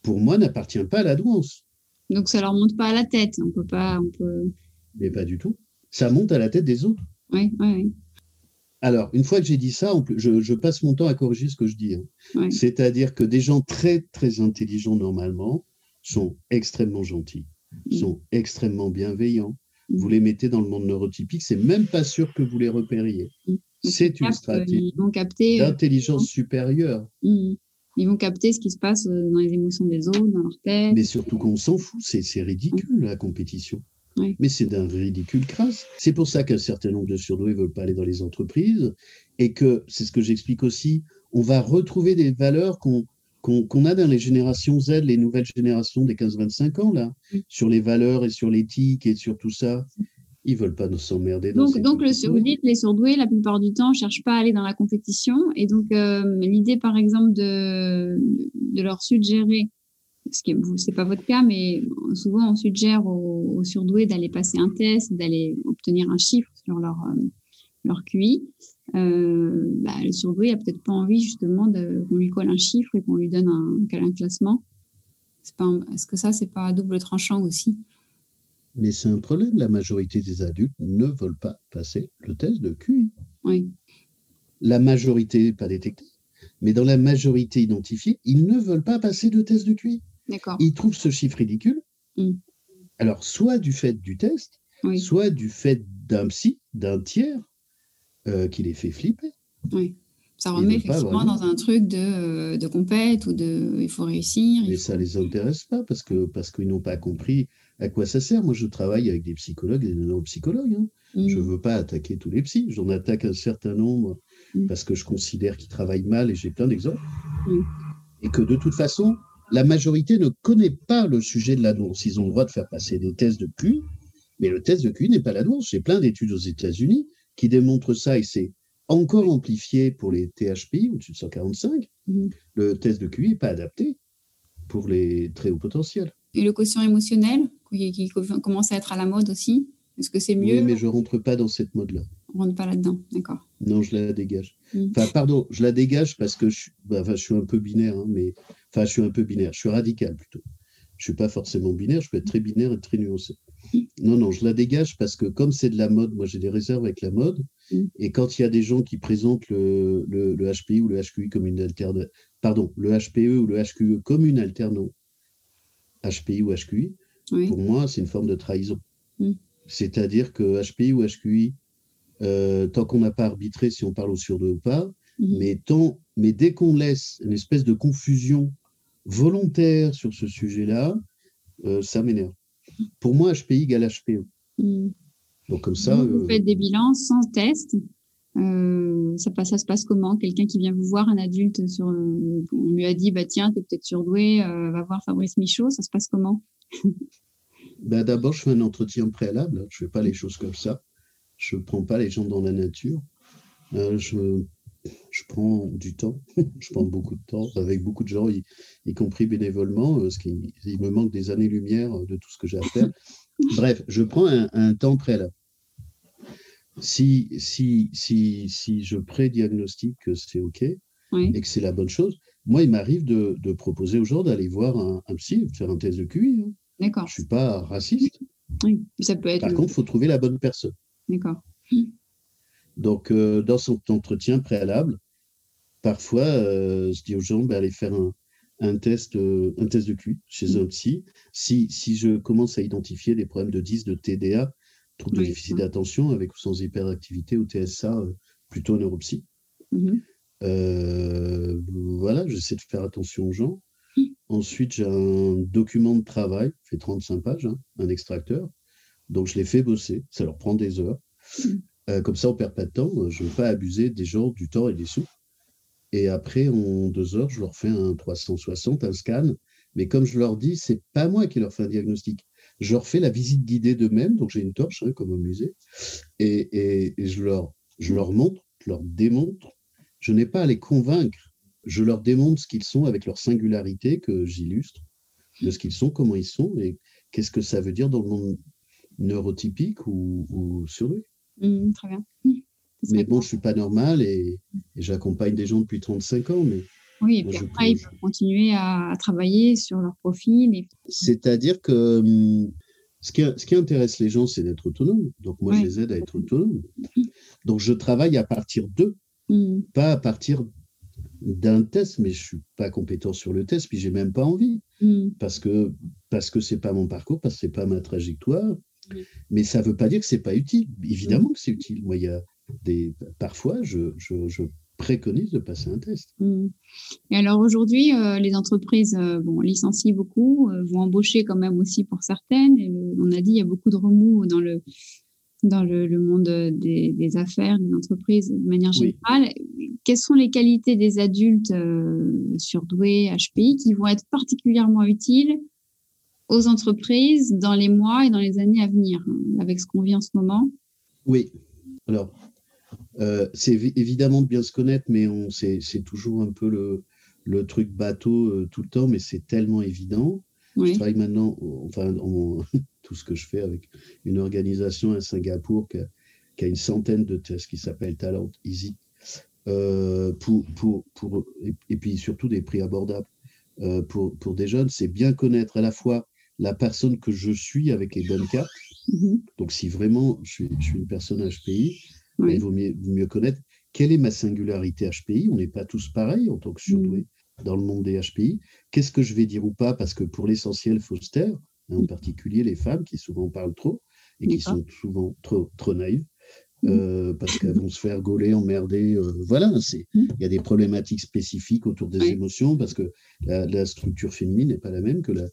pour moi, n'appartient pas à la douance. Donc ça leur monte pas à la tête. On peut pas. On peut... Mais pas du tout. Ça monte à la tête des autres. Oui, oui, oui. Alors, une fois que j'ai dit ça, je, je, passe mon temps à corriger ce que je dis. Hein. C'est-à-dire que des gens très, très intelligents, normalement, sont extrêmement gentils. Mm. sont extrêmement bienveillants. Mm. Vous les mettez dans le monde neurotypique, c'est même pas sûr que vous les repériez. Mm. C'est une stratégie euh, d'intelligence supérieure. Ils vont capter ce qui se passe euh, dans les émotions des autres, dans leur tête. Mais surtout qu'on s'en fout, c'est ridicule la compétition. Mais c'est d'un ridicule crasse. C'est pour ça qu'un certain nombre de surdoués ne veulent pas aller dans les entreprises et que, c'est ce que j'explique aussi, on va retrouver des valeurs qu'on qu'on a dans les générations Z, les nouvelles générations des 15-25 ans, là, mm. sur les valeurs et sur l'éthique et sur tout ça. Ils veulent pas nous s'emmerder. Donc, donc le, vous dites, les surdoués, la plupart du temps, ne cherchent pas à aller dans la compétition. Et donc, euh, l'idée, par exemple, de, de leur suggérer, ce qui n'est pas votre cas, mais souvent, on suggère aux, surdoués d'aller passer un test, d'aller obtenir un chiffre sur leur, euh, leur QI. Euh, bah, le surdoué a peut-être pas envie justement qu'on lui colle un chiffre et qu'on lui donne un, un classement. Est-ce que ça, c'est pas double tranchant aussi? Mais c'est un problème. La majorité des adultes ne veulent pas passer le test de QI. Oui. La majorité n'est pas détectée. Mais dans la majorité identifiée, ils ne veulent pas passer de test de QI. D'accord. Ils trouvent ce chiffre ridicule. Hmm. Alors, soit du fait du test, soit du fait d'un psy, d'un tiers, euh, qui les fait flipper. Oui. Ça remet effectivement dans un truc de, euh, de compète ou de il faut réussir. Mais ça ne les intéresse pas parce que parce qu'ils n'ont pas compris à quoi ça sert. Moi, je travaille avec des psychologues et des neuropsychologues. Hein. Mm. Je ne veux pas attaquer tous les psys. J'en attaque un certain nombre mm. parce que je considère qu'ils travaillent mal et j'ai plein d'exemples. Et que de toute façon, la majorité ne connaît pas le sujet de l'annonce. Ils ont le droit de faire passer des tests de QI, mais le test de QI n'est pas l'annonce. J'ai plein d'études aux États-Unis qui démontre ça, et c'est encore amplifié pour les THPI au-dessus de 145. Mhm. Le test de QI n'est pas adapté pour les très hauts potentiels. Et le quotient émotionnel, qui, commence à être à la mode aussi, est-ce que c'est mieux? Oui, mais je ne rentre pas dans cette mode-là. On rentre pas là-dedans, d'accord. Non, je la dégage. Mhm. Enfin, pardon, je la dégage parce que je, bah, je suis un peu binaire, hein, mais enfin, je suis un peu binaire. Je suis radical plutôt. Je ne suis pas forcément binaire, je peux être très binaire et très nuancé. Non, non, je la dégage parce que comme c'est de la mode, moi j'ai des réserves avec la mode. Mm. Et quand il y a des gens qui présentent le, le, HPI ou le HQI comme une alternance, pardon, le HPE ou le HQE comme une alternance, HPI ou HQI, pour moi c'est une forme de trahison. Mm. C'est-à-dire que HPI ou HQI, euh, tant qu'on n'a pas arbitré si on parle au sur deux ou pas, mm. mais, tant, mais dès qu'on laisse une espèce de confusion volontaire sur ce sujet-là, euh, ça m'énerve. Pour moi, HPI égale HPE. Hmm. Donc comme ça. Vous, faites des bilans sans test. ça, ça, se passe comment? Quelqu'un qui vient vous voir, un adulte, sur, on lui a dit bah tiens, tu es peut-être surdoué, va voir Fabrice Michaud, ça se passe comment? *laughs* Ben, D'abord, je fais un entretien préalable. Je ne fais pas les choses comme ça. Je ne prends pas les gens dans la nature. Euh, je, je, prends du temps. *laughs* je prends beaucoup de temps avec beaucoup de gens, y, compris bénévolement, parce euh, qu'il il me manque des années-lumière de tout ce que j'ai à faire. *laughs* Bref, je prends un, temps préalable. Si, si, si, si je prédiagnostique que c'est OK et que c'est la bonne chose, moi, il m'arrive de, de, proposer aux gens d'aller voir un, un, psy, faire un test de QI. Hein. D'accord. Je ne suis pas raciste. Oui, ça peut être. Par contre, il faut trouver la bonne personne. D'accord. Donc, euh, dans son entretien préalable, parfois, euh, je dis aux gens, ben, allez faire un, un test, euh, un test de QI chez un psy. Si, si je commence à identifier des problèmes de 10, de TDA, troubles de déficit d'attention avec ou sans hyperactivité ou TSA, plutôt neuropsy. Mhm. voilà, j'essaie de faire attention aux gens. Ensuite, j'ai un document de travail, fait 35 pages, hein, un extracteur. Donc, je les fais bosser. Ça leur prend des heures. Mm. Euh, comme ça, on ne perd pas de temps. Je ne veux pas abuser des gens, du temps et des sous. Et après, en deux heures, je leur fais un 360, un scan. Mais comme je leur dis, c'est pas moi qui leur fais un diagnostic. Je leur fais la visite guidée d'eux-mêmes. Donc, j'ai une torche, hein, comme au musée. Et, je, leur, montre, je leur démontre. Je n'ai pas à les convaincre je leur démontre ce qu'ils sont avec leur singularité que j'illustre, de ce qu'ils sont, comment ils sont et qu'est-ce que ça veut dire dans le monde neurotypique ou, sur mmh, très bien. Mais bon, je ne suis pas normal et, j'accompagne des gens depuis 35 ans. Mais oui, et puis après, ils peuvent continuer à, travailler sur leur profil. C'est-à-dire que hum, ce qui, ce qui, intéresse les gens, c'est d'être autonome. Donc moi, je les aide à être autonomes. Mmh. Donc je travaille à partir d'eux, mmh. pas à partir d'un test, mais je suis pas compétent sur le test, puis j'ai même pas envie, parce que parce que c'est pas mon parcours, parce que c'est pas ma trajectoire. Mais ça veut pas dire que c'est pas utile. Évidemment hmm. que c'est utile. Moi, il y a des parfois, je, je, préconise de passer un test. Hmm. Et alors aujourd'hui, euh, les entreprises euh, bon, licencient beaucoup, euh, vont embaucher quand même aussi pour certaines. on a dit il y a beaucoup de remous dans le dans le, monde des, affaires, des entreprises de manière générale. Quelles sont les qualités des adultes surdoués, HPI, qui vont être particulièrement utiles aux entreprises dans les mois et dans les années à venir, hein, avec ce qu'on vit en ce moment Oui. Alors, euh, c'est évidemment de bien se connaître, mais c'est toujours un peu le, le truc bateau euh, tout le temps, mais c'est tellement évident. Je travaille maintenant, enfin, *laughs* tout ce que je fais avec une organisation à Singapour qui a, une centaine de tests qui s'appelle Talent Easy, euh, pour, pour, pour, et, puis surtout des prix abordables euh, pour, pour des jeunes. C'est bien connaître à la fois la personne que je suis avec les bonnes cartes. Mm-hmm. Donc, si vraiment je suis, je suis une personne HPI, il vaut mieux, mieux, connaître quelle est ma singularité HPI. On n'est pas tous pareils en tant que surdoués. Mm dans le monde des HPI. Qu'est-ce que je vais dire ou pas? Parce que pour l'essentiel, faut se taire, hein, en particulier les femmes qui souvent parlent trop et qui sont souvent trop, trop naïves. Mmh. Euh, parce qu'elles vont se faire gauler, emmerder. Euh, voilà, il y a des problématiques spécifiques autour des émotions parce que la, structure féminine n'est pas la même que la,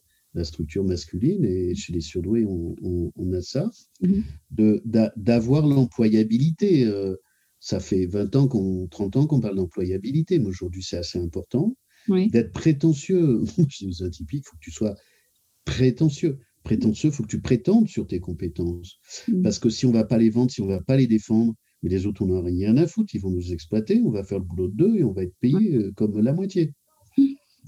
structure masculine et chez les surdoués, on, a ça. Mmh. D'avoir l'employabilité. Euh, ça fait 20 ans, qu'on, 30 ans qu'on parle d'employabilité, mais aujourd'hui c'est assez important d'être prétentieux. C'est atypique, il faut que tu sois prétentieux. Prétentieux, il faut que tu prétendes sur tes compétences. Mm. Parce que si on ne va pas les vendre, si on ne va pas les défendre, mais les autres, on n'en a rien à foutre, ils vont nous exploiter, on va faire le boulot de deux et on va être payé euh, comme la moitié.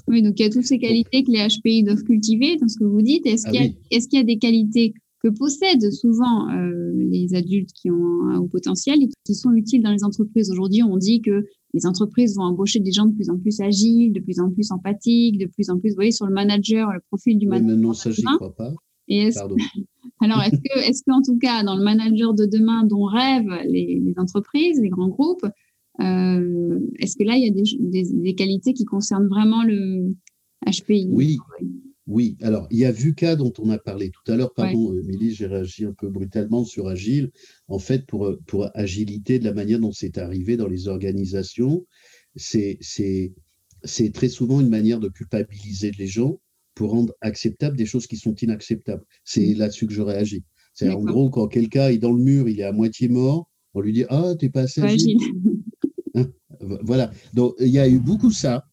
Oui, donc il y a toutes ces qualités que les HPI doivent cultiver dans ce que vous dites. Est-ce ah qu'il y, a des qualités que possèdent souvent euh, les adultes qui ont un haut potentiel et qui sont utiles dans les entreprises? Aujourd'hui, on dit que les entreprises vont embaucher des gens de plus en plus agiles, de plus en plus empathiques, de plus en plus, vous voyez, sur le manager, le profil du manager. Mais non, ça, j'y crois pas. Et *laughs* Alors, est-ce que, est-ce qu'en tout cas, dans le manager de demain dont rêvent les, entreprises, les grands groupes, euh, est-ce que là, il y a des, des, qualités qui concernent vraiment le HPI Oui. Oui, alors il y a VUCA dont on a parlé tout à l'heure. Pardon, Émilie, j'ai réagi un peu brutalement sur Agile. En fait, pour, pour agilité, de la manière dont c'est arrivé dans les organisations, c'est très souvent une manière de culpabiliser les gens pour rendre acceptables des choses qui sont inacceptables. C'est mmh. là-dessus que j'aurais agi. C'est en gros, quand quelqu'un est dans le mur, il est à moitié mort, on lui dit Ah, t'es pas assez agile. *laughs* Hein, voilà. Donc, il y a eu beaucoup ça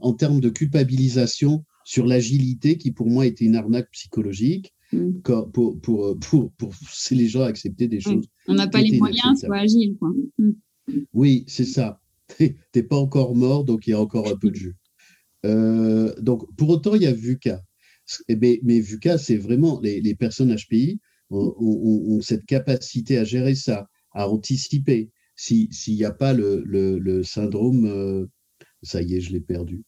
en termes de culpabilisation sur l'agilité qui, pour moi, était une arnaque psychologique. Mmh. Pour, pour, pour, pour, pousser les gens à accepter des choses. On n'a pas les moyens, soit agile. Quoi. Mmh. Oui, c'est ça. *laughs* T'es pas encore mort, donc il y a encore un peu de jus. Euh, donc, pour autant, il y a VUCA. Eh ben, mais, VUCA, c'est vraiment les, les, personnes HPI ont, cette capacité à gérer ça, à anticiper. S'il n'y a pas le, le, syndrome, euh, ça y est, je l'ai perdu.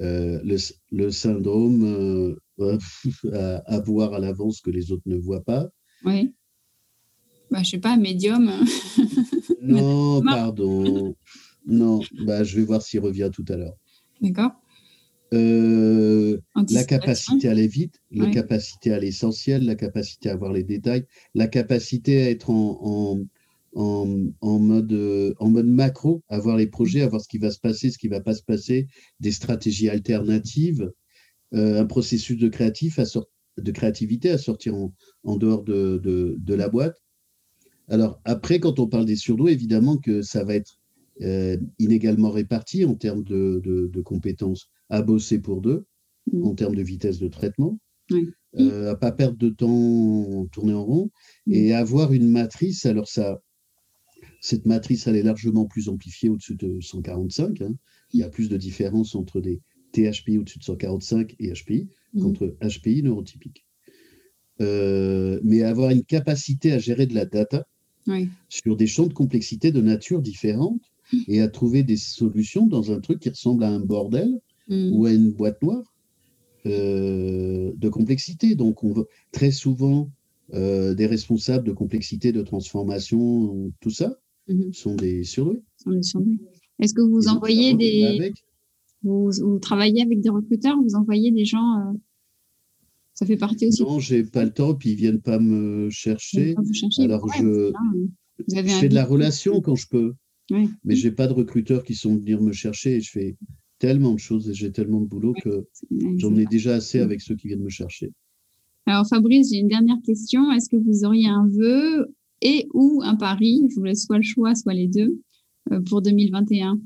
Euh, le, le, syndrome *laughs* à, à, voir à l'avance que les autres ne voient pas. Oui. Bah, je sais pas, médium. *laughs* *laughs* non, pardon. Non, bah, je vais voir s'il revient tout à l'heure. D'accord. Euh, la capacité à aller vite, la capacité à l'essentiel, la capacité à voir les détails, la capacité à être en, en, mode, en mode macro, à voir les projets, à voir ce qui va se passer, ce qui ne va pas se passer, des stratégies alternatives, euh, un processus de, créatif à de créativité à sortir en, dehors de, de, la boîte. Alors après, quand on parle des surdoués, évidemment que ça va être euh, inégalement répartis en termes de, de, compétences à bosser pour deux, mm. en termes de vitesse de traitement, euh, à pas perdre de temps tourner en rond mm. et avoir une matrice. Alors ça, cette matrice, elle est largement plus amplifiée au-dessus de 145. Hein. Il y a plus de différence entre des THPI au-dessus de 145 et HPI mm. qu'entre HPI neurotypique. Euh, mais avoir une capacité à gérer de la data sur des champs de complexité de nature différente et à trouver des solutions dans un truc qui ressemble à un bordel mm. ou à une boîte noire euh, de complexité. Donc, on veut, très souvent, euh, des responsables de complexité, de transformation, tout ça, mm-hmm. sont des surdoués. Est-ce que vous envoyez des. Vous, travaillez avec des recruteurs, vous envoyez des gens. Euh, ça fait partie aussi. Non, j'ai pas le temps, puis ils viennent pas me chercher. Alors je, je fais de la relation quand je peux. Mais j'ai pas de recruteurs qui sont venus me chercher et je fais tellement de choses et j'ai tellement de boulot que j'en ai déjà assez avec ceux qui viennent me chercher. Alors Fabrice, j'ai une dernière question. Est-ce que vous auriez un vœu et ou un pari, je vous laisse soit le choix, soit les deux, euh, pour 2021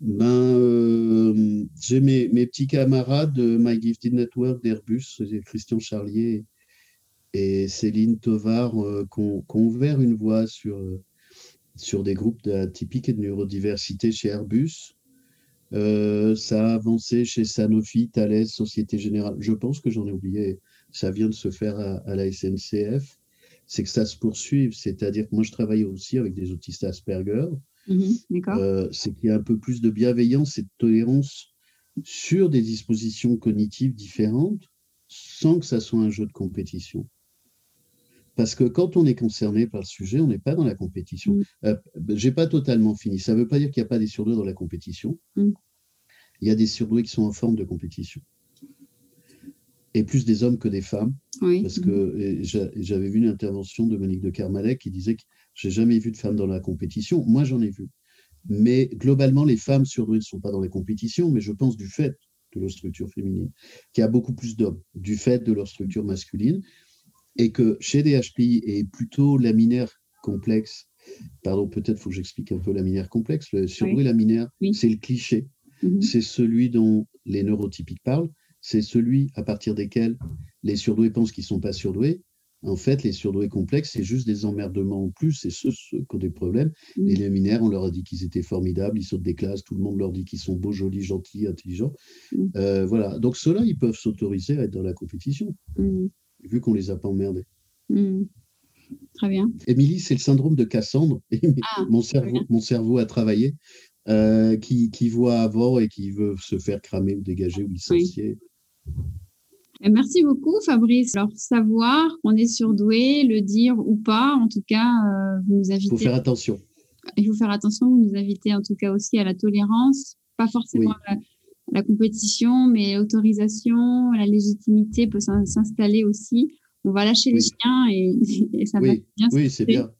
ben, euh, j'ai mes, petits camarades de My Gifted Network d'Airbus, Christian Charlier et Céline Tovar, euh, qui ont ouvert une voie sur sur des groupes atypiques et de neurodiversité chez Airbus. Euh, ça a avancé chez Sanofi, Thales, Société Générale. Je pense que j'en ai oublié. Ça vient de se faire à, la SNCF. C'est que ça se poursuive. C'est-à-dire que moi, je travaille aussi avec des autistes Asperger. Mhm, euh, c'est qu'il y a un peu plus de bienveillance et de tolérance sur des dispositions cognitives différentes sans que ça soit un jeu de compétition. Parce que quand on est concerné par le sujet, on n'est pas dans la compétition. Mm. Euh, je n'ai pas totalement fini. Ça ne veut pas dire qu'il n'y a pas des surdoués dans la compétition. Mm. Il y a des surdoués qui sont en forme de compétition. Et plus des hommes que des femmes. Parce que j'avais vu une intervention de Monique de Kermalek qui disait que j'ai jamais vu de femmes dans la compétition. Moi, j'en ai vu. Mais globalement, les femmes surdouées ne sont pas dans la compétition, mais je pense du fait de leur structure féminine, qu'il y a beaucoup plus d'hommes, du fait de leur structure masculine et que chez des HPI et plutôt laminaire complexe, pardon, peut-être faut que j'explique un peu laminaire complexe, le surdoué laminaire, c'est le cliché, mhm. c'est celui dont les neurotypiques parlent, c'est celui à partir desquels les surdoués pensent qu'ils ne sont pas surdoués. En fait, les surdoués complexes, c'est juste des emmerdements en plus, c'est ceux, qui ont des problèmes. Mhm. Les laminaires, on leur a dit qu'ils étaient formidables, ils sautent des classes, tout le monde leur dit qu'ils sont beaux, jolis, gentils, intelligents. Mhm. Euh, voilà. Donc ceux-là, ils peuvent s'autoriser à être dans la compétition vu qu'on les a pas emmerdés. Très bien. Émilie, c'est le syndrome de Cassandre. *laughs* Ah, mon, cerveau, mon cerveau a travaillé, euh, qui, qui, voit avant et qui veut se faire cramer ou dégager ou licencier. Merci beaucoup, Fabrice. Alors, savoir qu'on est surdoué, le dire ou pas, en tout cas, euh, vous nous invitez. Il faut faire attention. Il faut faire attention. Vous nous invitez en tout cas aussi à la tolérance, pas forcément à la, la compétition, mais l'autorisation, la légitimité peut s'installer aussi on va lâcher les chiens *laughs* et, ça va bien Oui, c'est bien.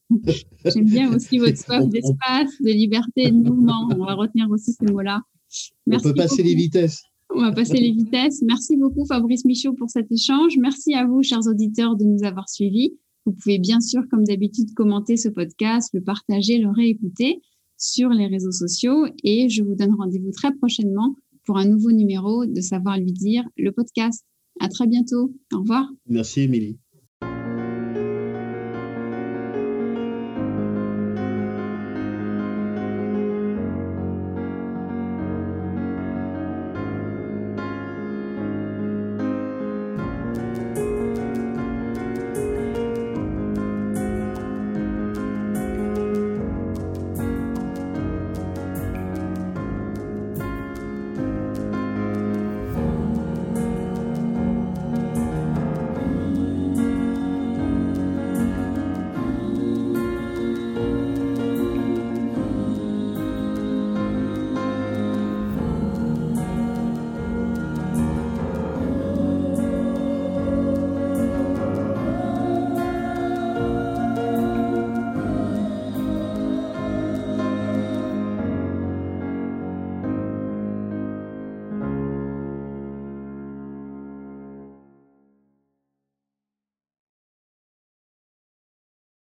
J'aime bien aussi votre *laughs* soif d'espace, de liberté, de mouvement. On va retenir aussi ces mots-là. On peut passer les vitesses. On va passer les vitesses. Merci beaucoup Fabrice Michaud pour cet échange. Merci à vous, chers auditeurs, de nous avoir suivis. Vous pouvez bien sûr, comme d'habitude, commenter ce podcast, le partager, le réécouter sur les réseaux sociaux et je vous donne rendez-vous très prochainement pour un nouveau numéro de Savoir lui dire, le podcast. À très bientôt. Au revoir. Merci, Émilie.